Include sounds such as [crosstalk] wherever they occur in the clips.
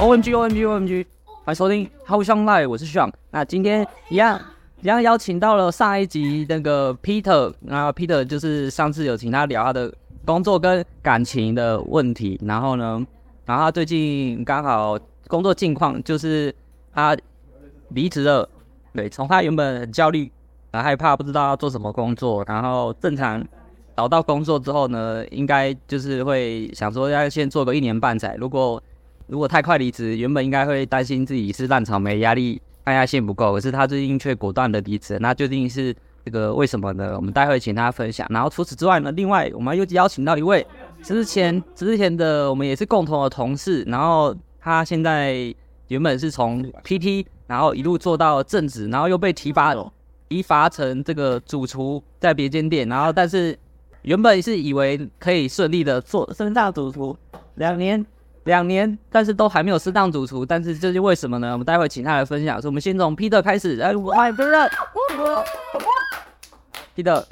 ，OMG OMG OMG，欢迎收听 How Sean Live，我是 Sean。那今天一样一样邀请到了上一集那个 Peter，然后 Peter 就是上次有请他聊他的工作跟感情的问题，然后呢，然后他最近刚好工作近况就是他离职了，对，从他原本很焦虑、很害怕，不知道要做什么工作，然后正常。找到工作之后呢，应该就是会想说要先做个一年半载。如果如果太快离职，原本应该会担心自己是烂草莓，压力抗压性不够。可是他最近却果断的离职，那究竟是这个为什么呢？我们待会请他分享。然后除此之外呢，另外我们又邀请到一位之前之前的我们也是共同的同事，然后他现在原本是从 PT，然后一路做到正职，然后又被提拔提拔成这个主厨在别间店，然后但是。原本是以为可以顺利的做升上主厨，两年两年，但是都还没有适当主厨，但是这是为什么呢？我们待会请他来分享。所以我们先从 Peter 开始，哎，我爱 Peter，Peter，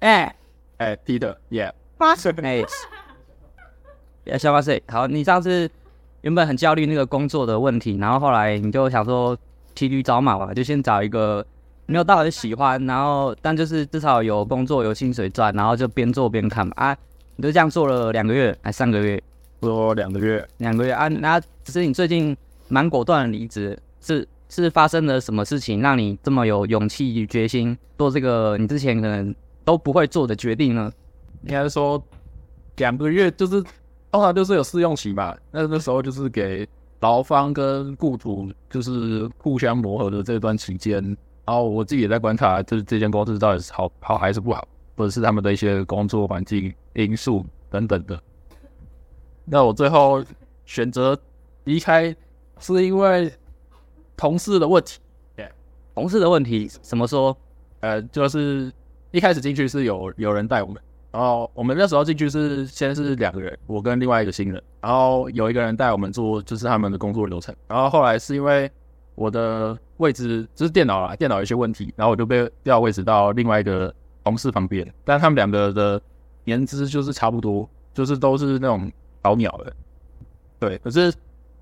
哎哎，Peter，Yeah，八岁，Nice，别笑八岁。好，你上次原本很焦虑那个工作的问题，然后后来你就想说骑驴找马嘛，就先找一个。没有到很喜欢，然后但就是至少有工作有薪水赚，然后就边做边看嘛啊，你就这样做了两个月还三个月？做两个月，两个月啊。那只是你最近蛮果断的离职，是是发生了什么事情让你这么有勇气与决心做这个你之前可能都不会做的决定呢？应该说两个月就是通常就是有试用期吧，那那时候就是给劳方跟雇主就是互相磨合的这段期间。然后我自己也在观察，就是这间公司到底是好好还是不好，或者是他们的一些工作环境因素等等的。那我最后选择离开，是因为同事的问题。对，同事的问题怎么说？呃，就是一开始进去是有有人带我们，然后我们那时候进去是先是两个人，我跟另外一个新人，然后有一个人带我们做就是他们的工作流程，然后后来是因为。我的位置就是电脑啦，电脑有些问题，然后我就被调位置到另外一个同事旁边，但他们两个的年资就是差不多，就是都是那种老鸟的，对。可是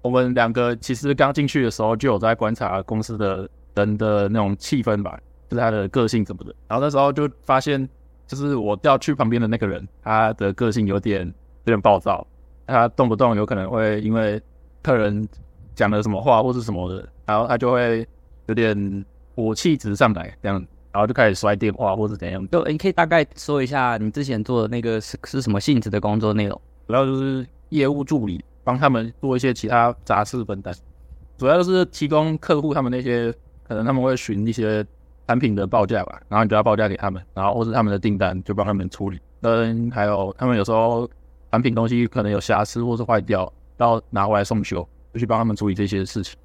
我们两个其实刚进去的时候就有在观察公司的人的那种气氛吧，就是他的个性什么的。然后那时候就发现，就是我调去旁边的那个人，他的个性有点有点暴躁，他动不动有可能会因为客人讲了什么话或是什么的。然后他就会有点火气直上来，这样，然后就开始摔电话或者怎样。就你可以大概说一下你之前做的那个是是什么性质的工作内容？主要就是业务助理，帮他们做一些其他杂事分担。主要就是提供客户他们那些可能他们会询一些产品的报价吧，然后你就要报价给他们，然后或是他们的订单就帮他们处理。嗯，还有他们有时候产品东西可能有瑕疵或是坏掉，要拿回来送修，就去帮他们处理这些事情。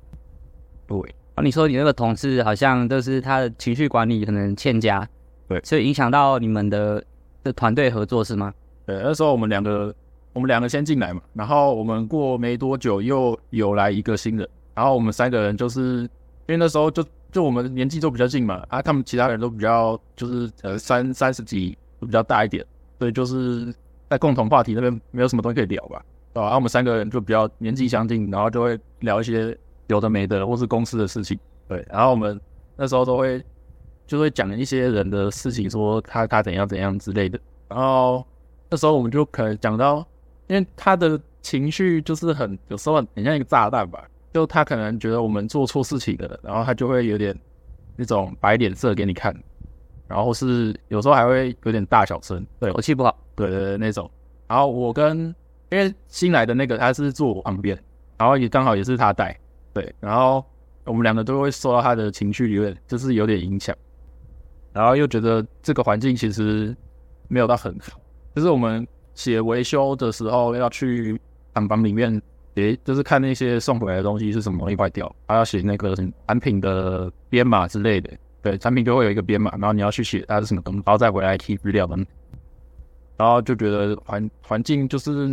对，啊，你说你那个同事好像就是他的情绪管理可能欠佳，对，所以影响到你们的的团队合作是吗？对，那时候我们两个，我们两个先进来嘛，然后我们过没多久又有来一个新人，然后我们三个人就是因为那时候就就我们年纪都比较近嘛，啊，他们其他人都比较就是呃三三十几，都比较大一点，所以就是在共同话题那边没有什么东西可以聊吧，啊？然后我们三个人就比较年纪相近，然后就会聊一些。有的没的，或是公司的事情，对。然后我们那时候都会就会讲一些人的事情，说他他怎样怎样之类的。然后那时候我们就可能讲到，因为他的情绪就是很有时候很像一个炸弹吧，就他可能觉得我们做错事情了，然后他就会有点那种摆脸色给你看，然后是有时候还会有点大小声，对，口气不好，对对对那种。然后我跟因为新来的那个他是坐我旁边，然后也刚好也是他带。对，然后我们两个都会受到他的情绪有点，就是有点影响，然后又觉得这个环境其实没有到很好，就是我们写维修的时候要去厂房里面，诶，就是看那些送回来的东西是什么东西坏掉，还要写那个产品的编码之类的，对，产品就会有一个编码，然后你要去写它是什么东西，然后再回来提资料，然后就觉得环环境就是，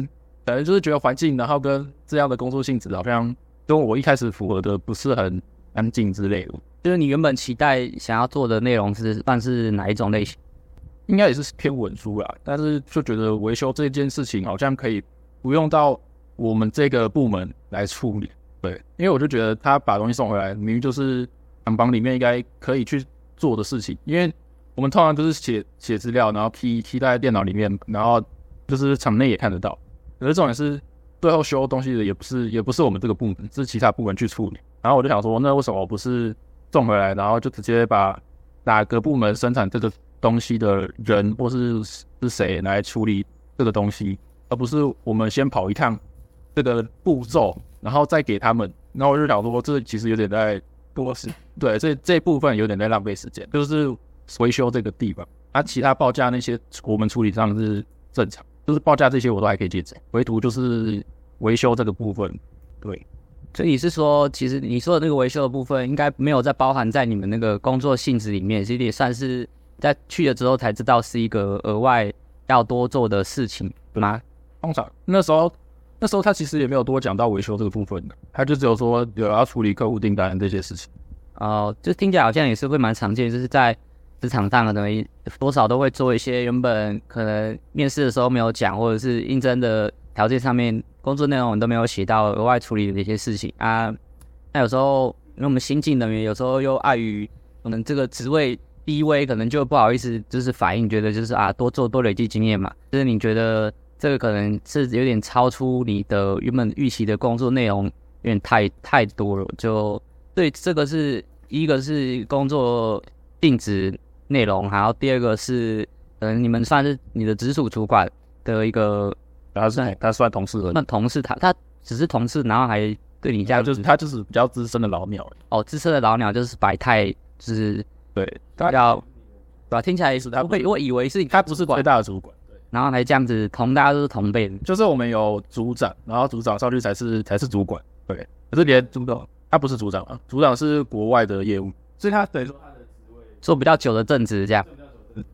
反正就是觉得环境，然后跟这样的工作性质好像。跟我一开始符合的不是很安静之类的，就是你原本期待想要做的内容是算是哪一种类型？应该也是偏文书啦，但是就觉得维修这件事情好像可以不用到我们这个部门来处理，对，因为我就觉得他把东西送回来，明明就是厂房里面应该可以去做的事情，因为我们通常都是写写资料，然后批批在电脑里面，然后就是厂内也看得到。可是重点是最后修东西的也不是也不是我们这个部门，是其他部门去处理。然后我就想说，那为什么我不是送回来，然后就直接把哪个部门生产这个东西的人或是是谁来处理这个东西，而不是我们先跑一趟这个步骤，然后再给他们。然后我就想说，这其实有点在多事。对，这这部分有点在浪费时间，就是维修这个地方。啊，其他报价那些我们处理上是正常。就是报价这些我都还可以接受，唯独就是维修这个部分，对。所以你是说，其实你说的那个维修的部分，应该没有在包含在你们那个工作性质里面，其实也算是在去了之后才知道是一个额外要多做的事情，对吗？通常那时候，那时候他其实也没有多讲到维修这个部分的，他就只有说有要处理客户订单这些事情。哦，就听起来好像也是会蛮常见，就是在。职场上可能多少都会做一些原本可能面试的时候没有讲，或者是应征的条件上面工作内容都没有写到额外处理的一些事情啊。那有时候因为我们新进人员，有时候又碍于可能这个职位低微，可能就不好意思就是反映，觉得就是啊多做多累积经验嘛。就是你觉得这个可能是有点超出你的原本预期的工作内容，有点太太多了。就对，这个是一个是工作性质。内容，然后第二个是，嗯，你们算是你的直属主管的一个，他是他算同事了，那同事他他只是同事，然后还对你这样，就是他就是比较资深的老鸟哦，资深的老鸟就是百态，就是对，他要，对吧？听起来是他会，我以为是他不是最大的主管，对，然后还这样子同大家都是同辈，就是我们有组长，然后组长上去才是才是主管，对，可是连组长他不是组长啊，组长是国外的业务，所以他等于说他的职位。做比较久的正职，这样。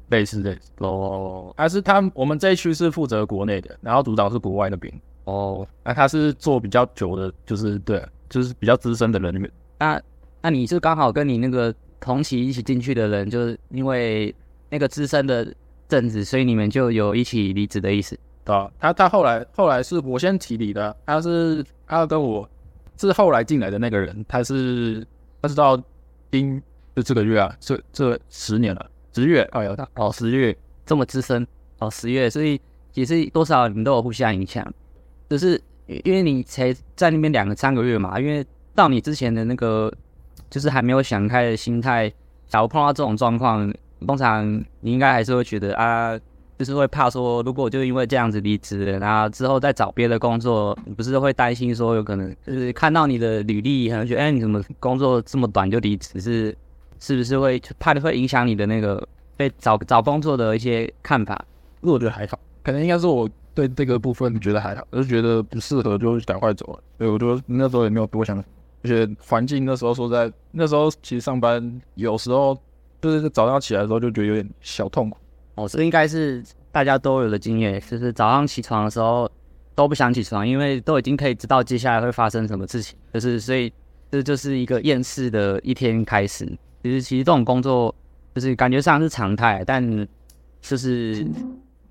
类似类似。哦，还是他我们这一区是负责国内的，然后组长是国外那边。哦，那他是做比较久的，就是对，就是比较资深的人里面。那那你是刚好跟你那个同期一起进去的人，就是因为那个资深的正职，所以你们就有一起离职的意思？对啊，他他后来后来是我先提离的，他是他跟我是后来进来的那个人，他是他是到今。就这个月啊，这这十年了，十月哦，有他哦，十月这么资深哦，十月，所以也是多少你们都有互相影响，就是因为你才在那边两个三个月嘛，因为到你之前的那个就是还没有想开的心态，假如碰到这种状况，通常你应该还是会觉得啊。就是会怕说，如果就因为这样子离职，然后之后再找别的工作，你不是会担心说有可能就是看到你的履历，可能觉得哎，你怎么工作这么短就离职？是是不是会怕会影响你的那个被找找工作的一些看法？我觉得还好，可能应该是我对这个部分觉得还好，我就觉得不适合就赶快走了。所以我就那时候也没有多想，而且环境那时候说在那时候其实上班有时候就是早上起来的时候就觉得有点小痛苦。哦，这应该是大家都有的经验，就是早上起床的时候都不想起床，因为都已经可以知道接下来会发生什么事情，就是所以这就是一个厌世的一天开始。其实其实这种工作就是感觉上是常态，但就是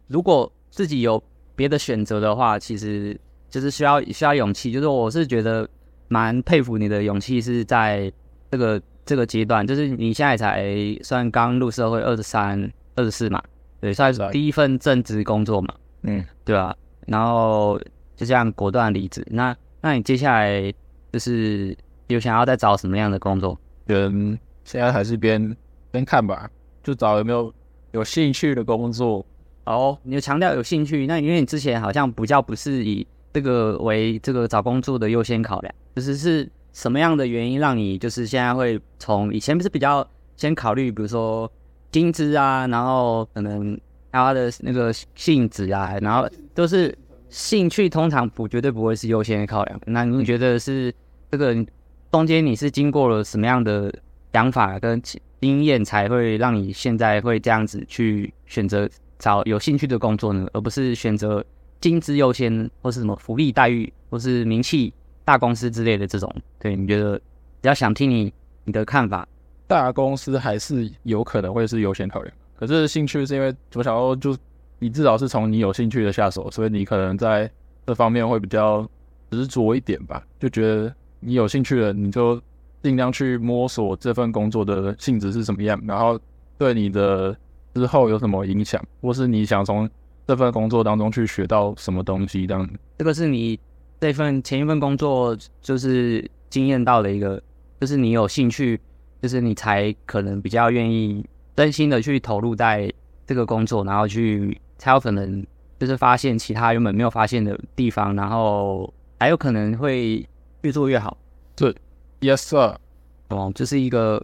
如果自己有别的选择的话，其实就是需要需要勇气。就是我是觉得蛮佩服你的勇气，是在这个这个阶段，就是你现在才算刚入社会二十三、二十四嘛。对，算是第一份正职工作嘛，嗯，对吧？然后就这样果断离职。那那你接下来就是有想要再找什么样的工作？嗯，现在还是边边看吧，就找有没有有兴趣的工作。哦，你强调有兴趣，那因为你之前好像比较不是以这个为这个找工作的优先考量，就是是什么样的原因让你就是现在会从以前不是比较先考虑，比如说。薪资啊，然后可能他的那个性质啊，然后都是兴趣，通常不绝对不会是优先考量。那你觉得是这个中间你是经过了什么样的想法跟经验，才会让你现在会这样子去选择找有兴趣的工作呢？而不是选择薪资优先，或是什么福利待遇，或是名气大公司之类的这种？对，你觉得比较想听你你的看法。大公司还是有可能会是优先考量，可是兴趣是因为我想说，就你至少是从你有兴趣的下手，所以你可能在这方面会比较执着一点吧，就觉得你有兴趣了，你就尽量去摸索这份工作的性质是什么样，然后对你的之后有什么影响，或是你想从这份工作当中去学到什么东西，这样。这个是你这份前一份工作就是经验到的一个，就是你有兴趣，就是你才可能比较愿意真心的去投入在这个工作，然后去才有可能就是发现其他原本没有发现的地方，然后还有可能会越做越好。对，Yes sir。哦，这是一个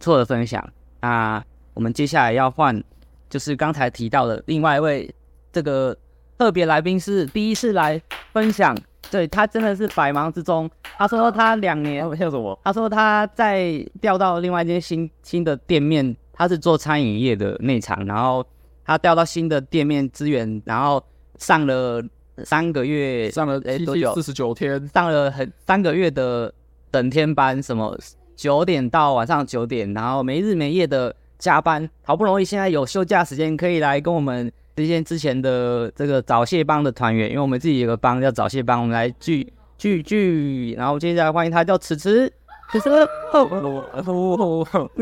错的分享。那我们接下来要换，就是刚才提到的另外一位。这个特别来宾是第一次来分享，对，他真的是百忙之中。他说他两年，笑什么？他说他在调到另外一间新新的店面，他是做餐饮业的内场，然后他调到新的店面资源，然后上了三个月，上了哎多久？四十九天，上了很三个月的等天班，什么九点到晚上九点，然后没日没夜的加班，好不容易现在有休假时间可以来跟我们。这些之前的这个早泄帮的团员，因为我们自己有个帮叫早泄帮，我们来聚聚聚，然后接下来欢迎他叫迟迟，迟迟，[laughs]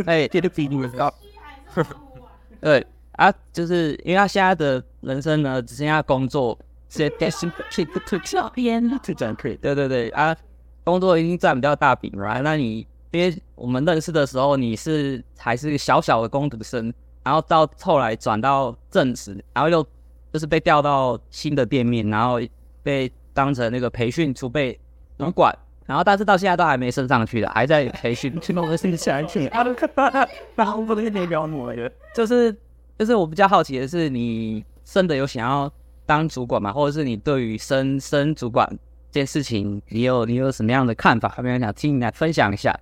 哎，[laughs] 对对啊，就是因为他现在的人生呢，只剩下工作，是 [laughs] 对对对啊，工作已经占比较大饼了，那你因为我们认识的时候，你是还是小小的工读生。然后到后来转到正职，然后又就是被调到新的店面，然后被当成那个培训储备主管，然后但是到现在都还没升上去的，还在培训。就是就是我比较好奇的是，你真的有想要当主管吗？或者是你对于升升主管这件事情，你有你有什么样的看法？有没有想听你来分享一下？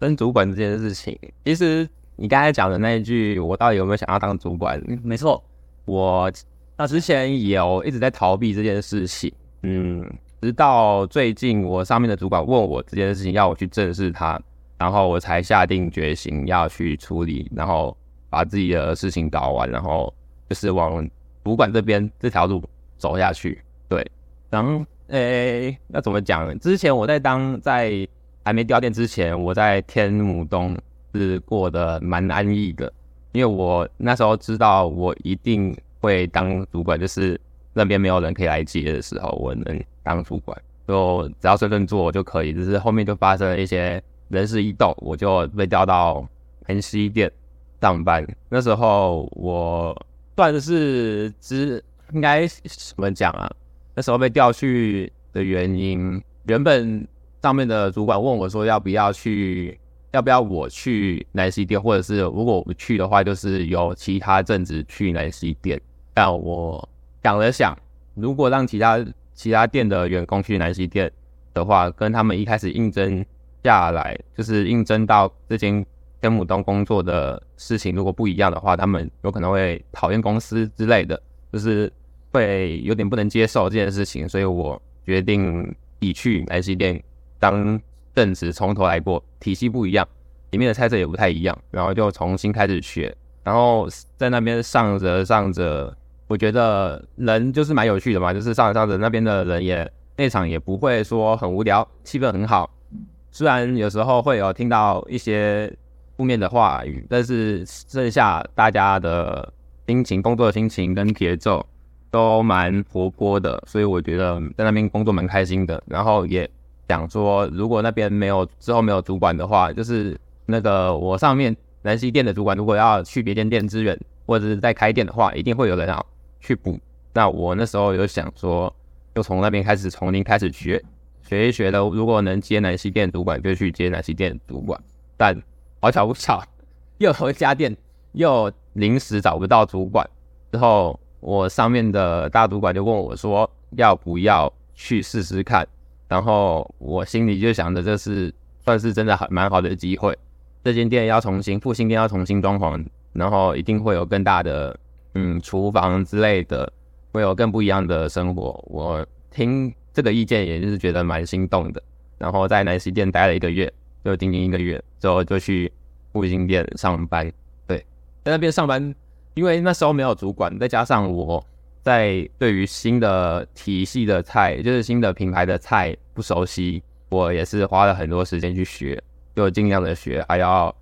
升主管这件事情，其实。你刚才讲的那一句，我到底有没有想要当主管？没错，我那之前也有一直在逃避这件事情。嗯，直到最近我上面的主管问我这件事情，要我去正视它，然后我才下定决心要去处理，然后把自己的事情搞完，然后就是往主管这边这条路走下去。对，然后诶，那怎么讲？之前我在当在还没调店之前，我在天母东。是过得蛮安逸的，因为我那时候知道我一定会当主管，就是那边没有人可以来接的时候，我能当主管，就只要顺顺做就可以。只是后面就发生了一些人事异动，我就被调到南西店上班。那时候我算是只应该怎么讲啊？那时候被调去的原因，原本上面的主管问我说要不要去。要不要我去南西店，或者是如果我不去的话，就是由其他正职去南西店。但我想了想，如果让其他其他店的员工去南西店的话，跟他们一开始应征下来，就是应征到这间天母东工作的事情，如果不一样的话，他们有可能会讨厌公司之类的，就是会有点不能接受这件事情。所以我决定你去南西店当。正职从头来过，体系不一样，里面的菜色也不太一样，然后就重新开始学，然后在那边上着上着，我觉得人就是蛮有趣的嘛，就是上着上着那边的人也那场也不会说很无聊，气氛很好，虽然有时候会有听到一些负面的话语，但是剩下大家的心情、工作的心情跟节奏都蛮活泼的，所以我觉得在那边工作蛮开心的，然后也。想说，如果那边没有之后没有主管的话，就是那个我上面南溪店的主管，如果要去别间店支援，或者是在开店的话，一定会有人要去补。那我那时候有想说，就从那边开始从零开始学，学一学的，如果能接南溪店主管，就去接南溪店主管。但好巧不巧，又有一家店又临时找不到主管，之后我上面的大主管就问我说，要不要去试试看？然后我心里就想着，这是算是真的很蛮好的机会。这间店要重新复兴，店要重新装潢，然后一定会有更大的嗯厨房之类的，会有更不一样的生活。我听这个意见，也就是觉得蛮心动的。然后在南西店待了一个月，就仅仅一个月之后就去复兴店上班。对，在那边上班，因为那时候没有主管，再加上我。在对于新的体系的菜，就是新的品牌的菜不熟悉，我也是花了很多时间去学，就尽量的学，还要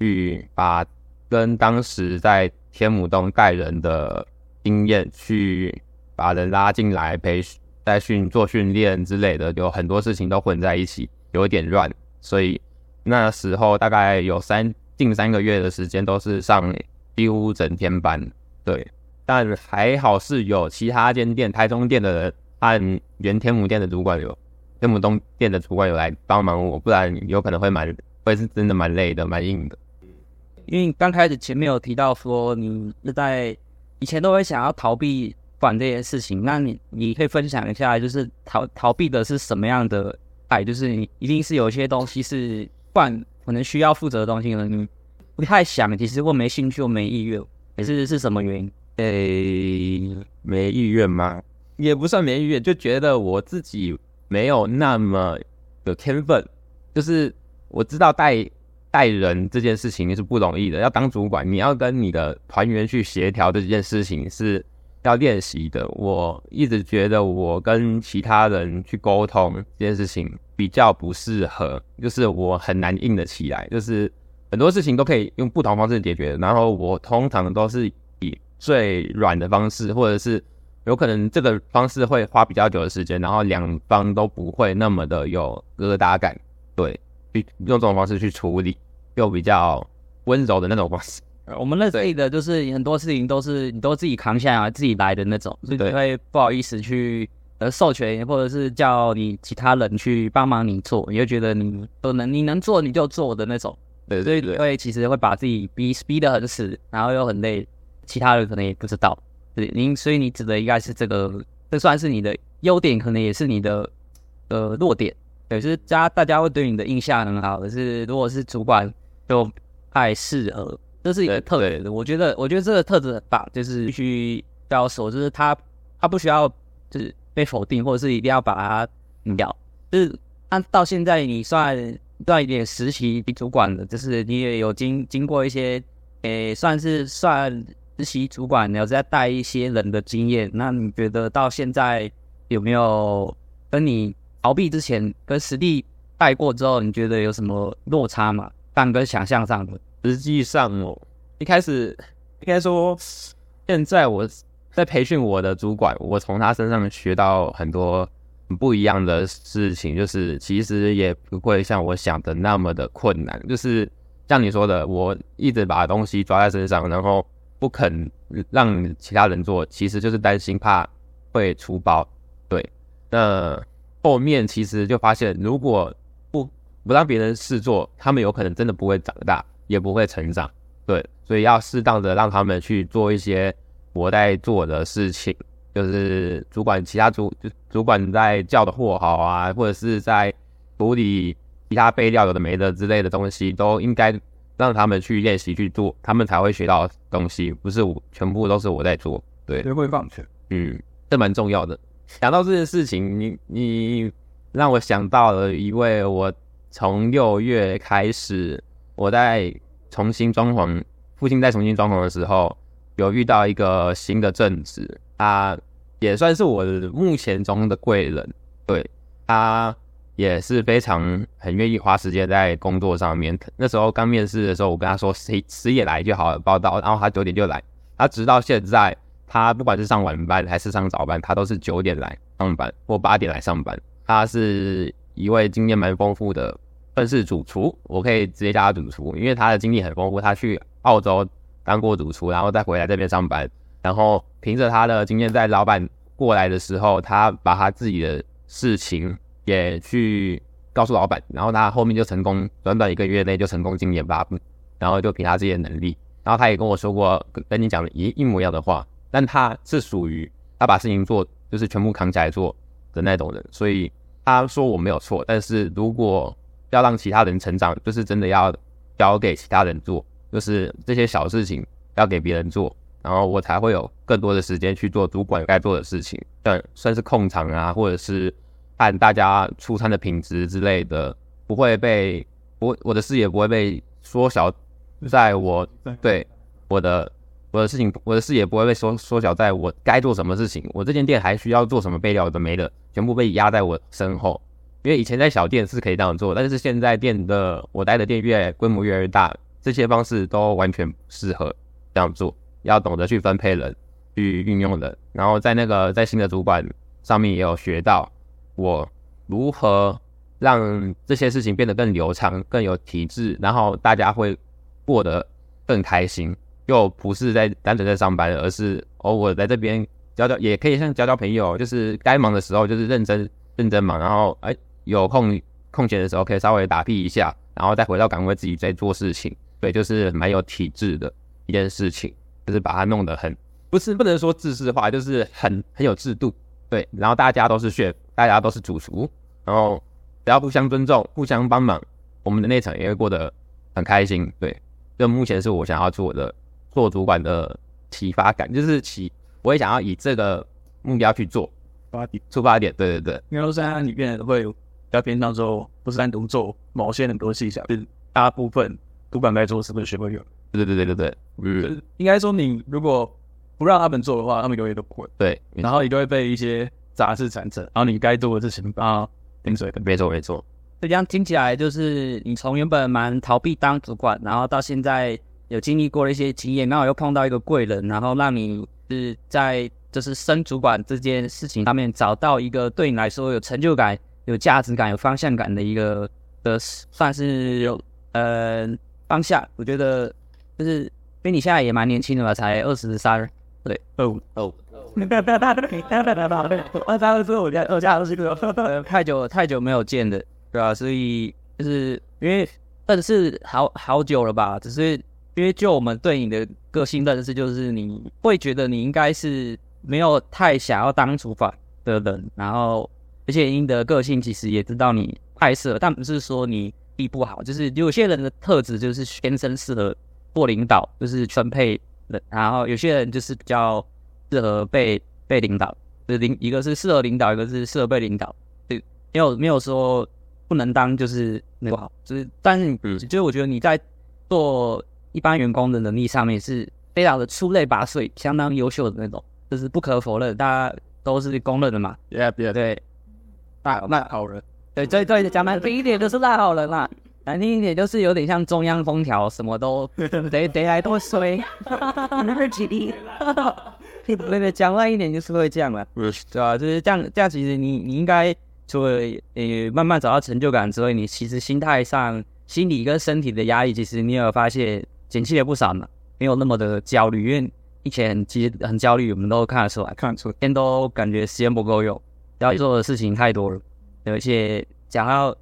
去把跟当时在天母洞带人的经验，去把人拉进来培训、带训、做训练之类的，有很多事情都混在一起，有点乱，所以那时候大概有三近三个月的时间都是上几乎整天班，对。但还好是有其他间店，台中店的人和原天母店的主管有，天母东店的主管有来帮忙我，不然有可能会蛮会是真的蛮累的，蛮硬的。因为刚开始前面有提到说你是在以前都会想要逃避管这件事情，那你你可以分享一下，就是逃逃避的是什么样的爱？就是你一定是有一些东西是管可能需要负责的东西，可能你不太想，其实或没兴趣或没意愿，还是是什么原因？诶、欸，没意愿吗？也不算没意愿，就觉得我自己没有那么有天分。就是我知道带带人这件事情是不容易的，要当主管，你要跟你的团员去协调这件事情是要练习的。我一直觉得我跟其他人去沟通这件事情比较不适合，就是我很难硬得起来，就是很多事情都可以用不同方式解决，然后我通常都是。最软的方式，或者是有可能这个方式会花比较久的时间，然后两方都不会那么的有疙瘩感，对，去用这种方式去处理，又比较温柔的那种方式。我们认识的就是很多事情都是你都自己扛下来，自己来的那种，所以你会不好意思去呃授权，或者是叫你其他人去帮忙你做，你就觉得你都能你能做你就做的那种，对，所以会其实会把自己逼逼得很死，然后又很累。其他人可能也不知道，对，您所以你指的应该是这个，这算是你的优点，可能也是你的呃弱点，对，就是家大家会对你的印象很好，可是如果是主管就太适合，这是一个特质。我觉得，我觉得这个特质很棒，就是必须要说，就是他他不需要就是被否定，或者是一定要把它定掉。就是按到现在你算算一点实习主管的，就是你也有经经过一些，诶，算是算。实习主管，你要再带一些人的经验，那你觉得到现在有没有跟你逃避之前跟实地带过之后，你觉得有什么落差吗？但跟想象上的，实际上哦，一开始应该说，现在我在培训我的主管，我从他身上学到很多很不一样的事情，就是其实也不会像我想的那么的困难，就是像你说的，我一直把东西抓在身上，然后。不肯让其他人做，其实就是担心怕会出包。对，那后面其实就发现，如果不不让别人试做，他们有可能真的不会长大，也不会成长。对，所以要适当的让他们去做一些我在做的事情，就是主管其他主就主管在叫的货好啊，或者是在处理其他备料有的没的之类的东西，都应该。让他们去练习去做，他们才会学到东西，不是我全部都是我在做。对，学会放权，嗯，这蛮重要的。想到这件事情，你你让我想到了一位，我从六月开始，我在重新装潢，父亲在重新装潢的时候，有遇到一个新的正职，他也算是我目前中的贵人，对他。也是非常很愿意花时间在工作上面。那时候刚面试的时候，我跟他说十十点来就好了报到，然后他九点就来。他直到现在，他不管是上晚班还是上早班，他都是九点来上班或八点来上班。他是一位经验蛮丰富的，算是主厨，我可以直接叫他主厨，因为他的经历很丰富。他去澳洲当过主厨，然后再回来这边上班，然后凭着他的经验，在老板过来的时候，他把他自己的事情。也去告诉老板，然后他后面就成功，短短一个月内就成功进研发部，然后就凭他这些能力，然后他也跟我说过，跟你讲的一一模一样的话，但他是属于他把事情做就是全部扛起来做的那种人，所以他说我没有错，但是如果要让其他人成长，就是真的要交给其他人做，就是这些小事情要给别人做，然后我才会有更多的时间去做主管该做的事情，算算是控场啊，或者是。看大家出餐的品质之类的，不会被我我的视野不会被缩小，在我对我的我的事情，我的视野不会被缩缩小，在我该做什么事情，我这间店还需要做什么备料的没的，全部被压在我身后，因为以前在小店是可以这样做，但是现在店的我待的店越规模越来越大，这些方式都完全不适合这样做。要懂得去分配人，去运用人。然后在那个在新的主管上面也有学到我如何让这些事情变得更流畅、更有体制，然后大家会过得更开心。又不是在单纯在上班，而是偶尔在这边交交，也可以像交交朋友，就是该忙的时候就是认真认真忙，然后哎有空空闲的时候可以稍微打屁一下，然后再回到岗位自己在做事情。对，就是蛮有体制的一件事情，就是把它弄得很不是不能说制式化，就是很很有制度。对，然后大家都是 chef，大家都是主厨，然后只要互相尊重、互相帮忙，我们的内场也会过得很开心。对，这目前是我想要做的。做主管的启发感，就是启，我也想要以这个目标去做发点出发点。对对对，因为都是它里面会比较偏向说，不是单独做某些很多细项，就是大部分主管该做是不是学会有？对对对对对对，嗯，应该说你如果不让他们做的话，他们永远都不会。对，然后你就会被一些杂事缠着，然后你该做的事情啊，定水的。没错没错，这样听起来就是你从原本蛮逃避当主管，然后到现在。有经历过了一些经验，然后又碰到一个贵人，然后让你是在就是升主管这件事情上面找到一个对你来说有成就感、有价值感、有方向感的一个的算是有呃方向。我觉得就是因为你现在也蛮年轻的嘛，才二十三，对，二五二五。二三二四，我家二加二十六，太久太久没有见的，对吧？所以就是因为认识好好久了吧，只是。因为就我们对你的个性认识，就是你会觉得你应该是没有太想要当主管的人，然后而且你的个性其实也知道你太适合，但不是说你力不好，就是有些人的特质就是天生适合做领导，就是分配，然后有些人就是比较适合被被领导，就是领一个是适合领导，一个是适合被领导，对，没有没有说不能当就是那个好，就是但是嗯，就是我觉得你在做。一般员工的能力上面是非常的出类拔萃，相当优秀的那种，这是不可否认，大家都是公认的嘛。Yeah, yeah. 对，大烂好人，对对对，讲难听一点就是烂好人啦，难听一点就是有点像中央空调，什么都得得来多衰。[laughs] [laughs] 对对，讲慢一点就是会这样了，对吧？就是这样，这样其实你你应该除了呃慢慢找到成就感之外，你其实心态上、心理跟身体的压力，其实你有发现。减轻了不少呢，没有那么的焦虑，因为以前其实很焦虑，我们都看得出来，看得出来，天都感觉时间不够用，要做的事情太多了，而且讲到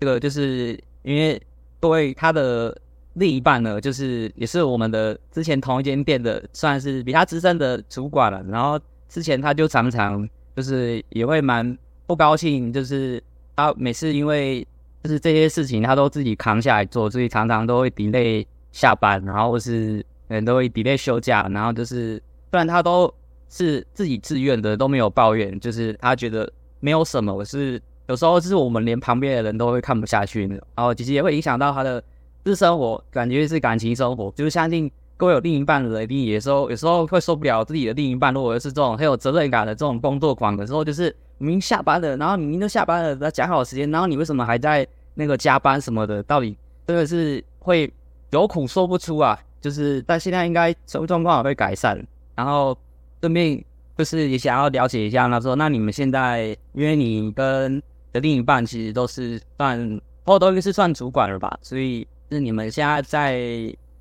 这个，就是因为各位他的另一半呢，就是也是我们的之前同一间店的，算是比他资深的主管了，然后之前他就常常就是也会蛮不高兴，就是他每次因为就是这些事情他都自己扛下来做，所以常常都会 delay。下班，然后是很多会 delay 休假，然后就是虽然他都是自己自愿的，都没有抱怨，就是他觉得没有什么。我是有时候就是我们连旁边的人都会看不下去那种，然后其实也会影响到他的私生活，感觉是感情生活。就是相信各位有另一半的人，一定有时候有时候会受不了自己的另一半，如果是这种很有责任感的这种工作狂的时候，就是明明下班了，然后明明都下班了，那讲好时间，然后你为什么还在那个加班什么的？到底真的是会。有苦说不出啊，就是，但现在应该生活状况也会改善。然后顺便就是也想要了解一下，他说，那你们现在，因为你跟的另一半其实都是算，或都是算主管了吧？所以是你们现在在，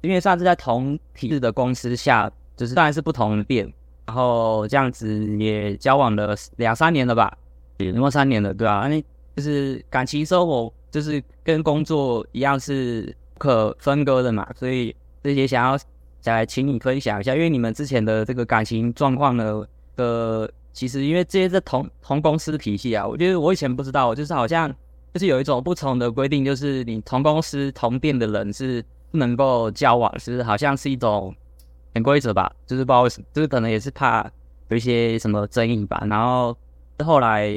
因为算是在同体制的公司下，就是当然是不同的店，然后这样子也交往了两三年了吧？也过三年了，对啊，那就是感情生活就是跟工作一样是。不可分割的嘛，所以这些想要想请你分享一下，因为你们之前的这个感情状况呢，呃，其实因为这些是同同公司体系啊，我觉得我以前不知道，就是好像就是有一种不同的规定，就是你同公司同店的人是不能够交往，是好像是一种潜规则吧，就是不知道为什么，就是可能也是怕有一些什么争议吧，然后后来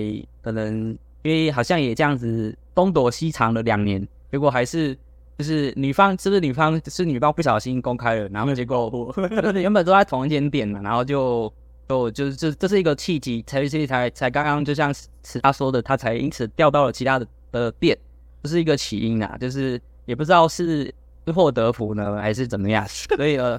可能因为好像也这样子东躲西藏了两年，结果还是。就是女方，是不是女方？是女方不小心公开了，然后结果我 [laughs] 原本都在同一间店嘛，然后就就就是这这是一个契机，才所以才才刚刚就像是他说的，他才因此调到了其他的的变，不是一个起因啊，就是也不知道是祸得福呢，还是怎么样。[laughs] 所以呃，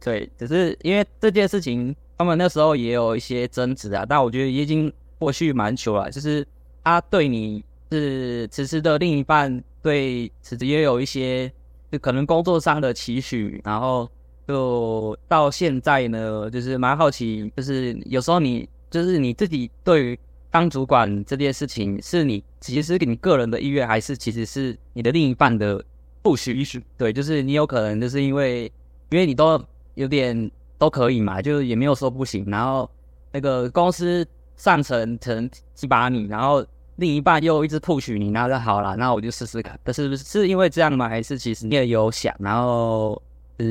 对，只是因为这件事情，他们那时候也有一些争执啊，但我觉得已经过去蛮久了，就是他对你是此时的另一半，对此时也有一些就可能工作上的期许，然后。就到现在呢，就是蛮好奇，就是有时候你就是你自己对于当主管这件事情，是你其实是你个人的意愿，还是其实是你的另一半的不许意识？对，就是你有可能就是因为因为你都有点都可以嘛，就是也没有说不行，然后那个公司上层层提拔你，然后另一半又一直 push 你，那就好了，那我就试试看。但是是因为这样吗？还是其实你也有想，然后呃。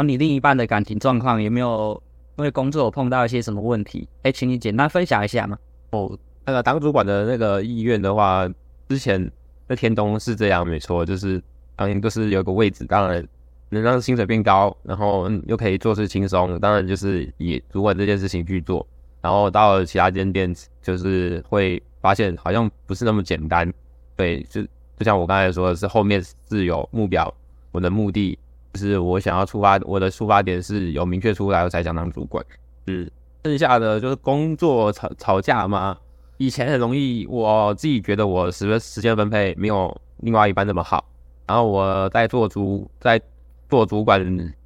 那你另一半的感情状况有没有因为工作有碰到一些什么问题？哎，请你简单分享一下吗？哦，那个当主管的那个意愿的话，之前在天东是这样，没错，就是当然就是有个位置，当然能让薪水变高，然后又可以做事轻松，当然就是以主管这件事情去做。然后到了其他间店，就是会发现好像不是那么简单。对，就就像我刚才说的是，后面是有目标，我的目的。就是我想要出发，我的出发点是有明确出来，我才想当主管。嗯，剩下的就是工作吵吵架嘛。以前很容易，我自己觉得我时时间分配没有另外一半那么好。然后我在做主，在做主管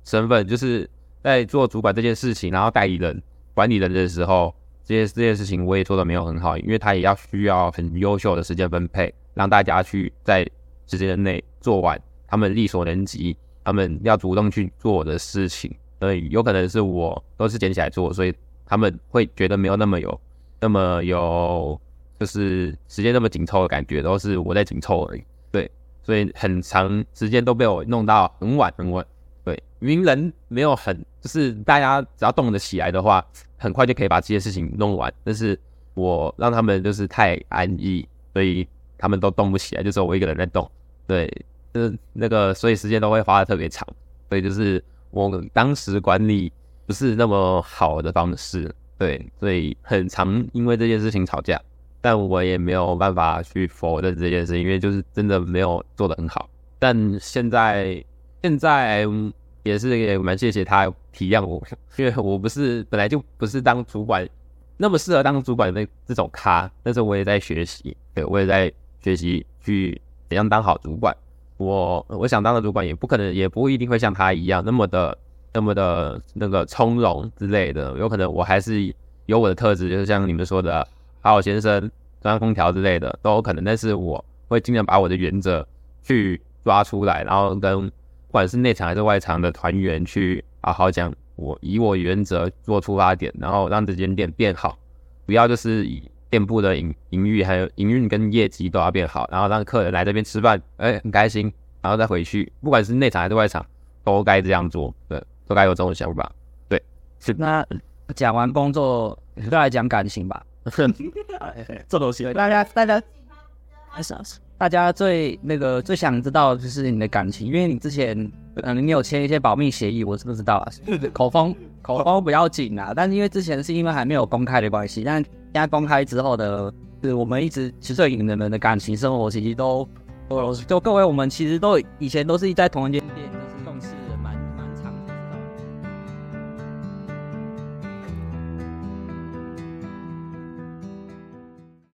身份，就是在做主管这件事情，然后代理人、管理人的时候，这些这件事情我也做的没有很好，因为他也要需要很优秀的时间分配，让大家去在时间内做完，他们力所能及。他们要主动去做的事情，所以有可能是我都是捡起来做，所以他们会觉得没有那么有那么有，就是时间那么紧凑的感觉，都是我在紧凑而已。对，所以很长时间都被我弄到很晚很晚。对，因为人没有很，就是大家只要动得起来的话，很快就可以把这些事情弄完。但是我让他们就是太安逸，所以他们都动不起来，就只有我一个人在动。对。就是那个，所以时间都会花的特别长，所以就是我当时管理不是那么好的方式，对，所以很常因为这件事情吵架，但我也没有办法去否认这件事，因为就是真的没有做得很好。但现在现在也是也蛮谢谢他体谅我，因为我不是本来就不是当主管那么适合当主管的这种咖，但是我也在学习，对，我也在学习去怎样当好主管。我我想当的主管也不可能，也不一定会像他一样那么的那么的那个从容之类的。有可能我还是有我的特质，就是像你们说的好好先生、中央空调之类的都有可能。但是我会尽量把我的原则去抓出来，然后跟不管是内场还是外场的团员去好好讲，我以我原则做出发点，然后让这间店变好，不要就是以。店铺的营营运还有营运跟业绩都要变好，然后让客人来这边吃饭，哎，很开心，然后再回去，不管是内场还是外场，都该这样做，对，都该有这种想法，对。是那讲完工作，再来讲感情吧。[laughs] 这东西，大家大家，大家最那个最想知道的就是你的感情，因为你之前可能你有签一些保密协议，我是不知道啊，口风口风不要紧啊，但是因为之前是因为还没有公开的关系，但。现在公开之后的，是我们一直其实对你们的感情生活，其实都，都，就各位我们其实都以前都是在同一间店。